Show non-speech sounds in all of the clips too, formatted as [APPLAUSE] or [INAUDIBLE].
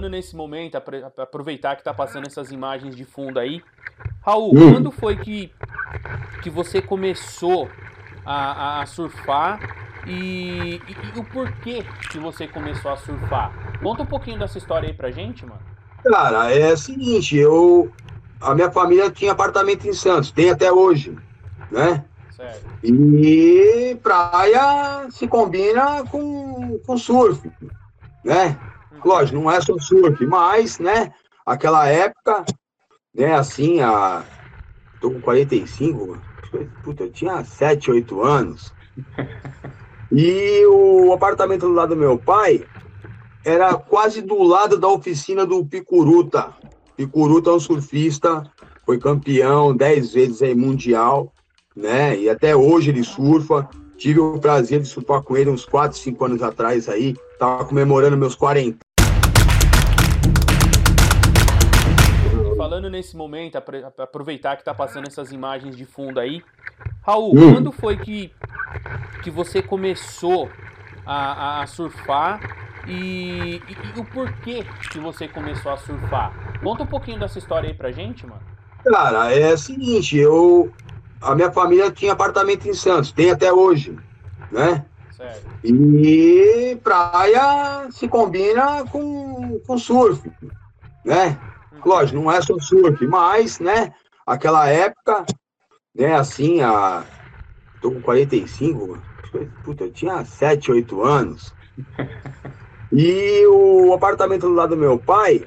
falando nesse momento, aproveitar que está passando essas imagens de fundo aí. Raul, hum. quando foi que, que você começou a, a surfar e, e, e, o porquê que você começou a surfar? Conta um pouquinho dessa história aí pra gente, mano. Cara, é o seguinte, eu. A minha família tinha apartamento em Santos, tem até hoje, né? Certo. E praia se combina com, com surf, né? Lógico, não é só surf, mas, né, aquela época, né, assim, a. Tô com 45, puta, eu tinha 7, 8 anos. E o apartamento do lado do meu pai era quase do lado da oficina do Picuruta. Picuruta é um surfista, foi campeão 10 vezes aí mundial, né? E até hoje ele surfa. Tive o prazer de surfar com ele uns 4, 5 anos atrás aí. Tava comemorando meus 40 falando nesse momento, aproveitar que está passando essas imagens de fundo aí. Raul, hum. quando foi que, que você começou a, a surfar e, e, e, o porquê que você começou a surfar? Conta um pouquinho dessa história aí pra gente, mano. Cara, é o seguinte, eu. A minha família tinha apartamento em Santos, tem até hoje, né? Certo. E praia se combina com, com surf, né? Lógico, não é só surf, mas, né, aquela época, né, assim, a. Tô com 45, puta, eu tinha 7, 8 anos. [LAUGHS] E o apartamento do lado do meu pai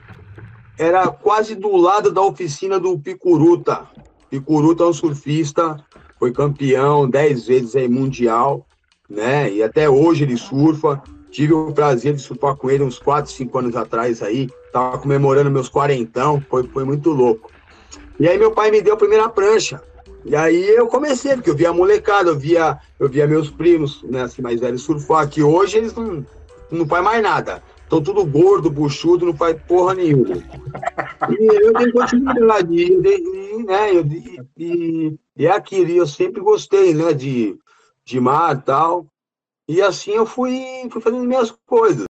era quase do lado da oficina do Picuruta. Picuruta é um surfista, foi campeão 10 vezes aí mundial, né? E até hoje ele surfa. Tive o prazer de surfar com ele uns 4, 5 anos atrás aí. Tava comemorando meus quarentão, foi, foi muito louco. E aí meu pai me deu a primeira prancha. E aí eu comecei, porque eu via a molecada, eu via, eu via meus primos, né, assim, mais velhos surfar, que hoje eles não, não faz mais nada. Estão tudo gordo, buchudo, não faz porra nenhuma. E eu dei continuidade, e, e, né, eu, e, e, é aquilo, eu sempre gostei, né, de, de mar e tal. E assim eu fui, fui fazendo minhas coisas.